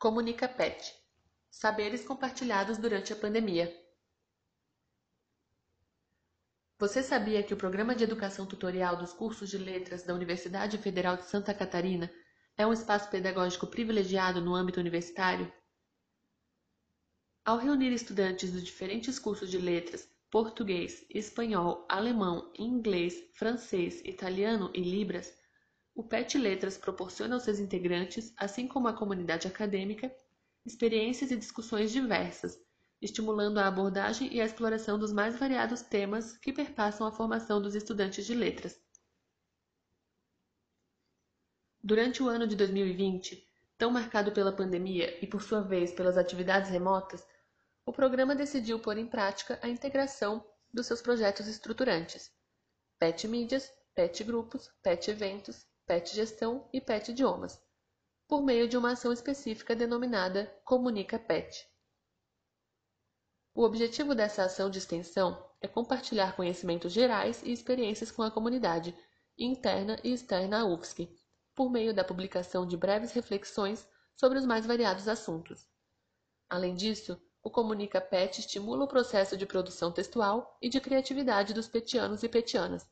Comunica PET Saberes compartilhados durante a pandemia. Você sabia que o Programa de Educação Tutorial dos Cursos de Letras da Universidade Federal de Santa Catarina é um espaço pedagógico privilegiado no âmbito universitário? Ao reunir estudantes dos diferentes cursos de letras, português, espanhol, alemão, inglês, francês, italiano e libras, o PET Letras proporciona aos seus integrantes, assim como à comunidade acadêmica, experiências e discussões diversas, estimulando a abordagem e a exploração dos mais variados temas que perpassam a formação dos estudantes de letras. Durante o ano de 2020, tão marcado pela pandemia e por sua vez pelas atividades remotas, o programa decidiu pôr em prática a integração dos seus projetos estruturantes: PET Mídias, PET Grupos, PET Eventos PET Gestão e PET Idiomas, por meio de uma ação específica denominada Comunica PET. O objetivo dessa ação de extensão é compartilhar conhecimentos gerais e experiências com a comunidade, interna e externa à UFSC, por meio da publicação de breves reflexões sobre os mais variados assuntos. Além disso, o Comunica PET estimula o processo de produção textual e de criatividade dos petianos e petianas,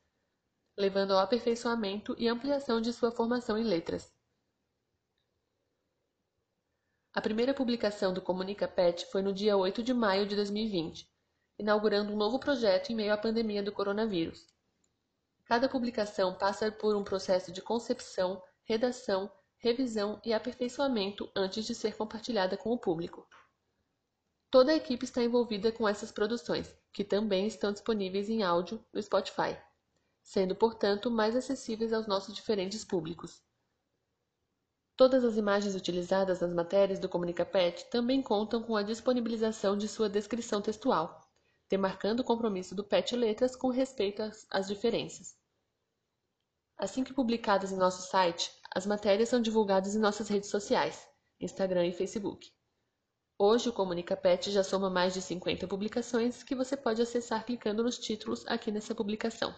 levando ao aperfeiçoamento e ampliação de sua formação em letras. A primeira publicação do Comunica Pet foi no dia 8 de maio de 2020, inaugurando um novo projeto em meio à pandemia do coronavírus. Cada publicação passa por um processo de concepção, redação, revisão e aperfeiçoamento antes de ser compartilhada com o público. Toda a equipe está envolvida com essas produções, que também estão disponíveis em áudio no Spotify sendo, portanto, mais acessíveis aos nossos diferentes públicos. Todas as imagens utilizadas nas matérias do ComunicaPet também contam com a disponibilização de sua descrição textual, demarcando o compromisso do PET Letras com respeito às diferenças. Assim que publicadas em nosso site, as matérias são divulgadas em nossas redes sociais, Instagram e Facebook. Hoje o ComunicaPet já soma mais de 50 publicações que você pode acessar clicando nos títulos aqui nessa publicação.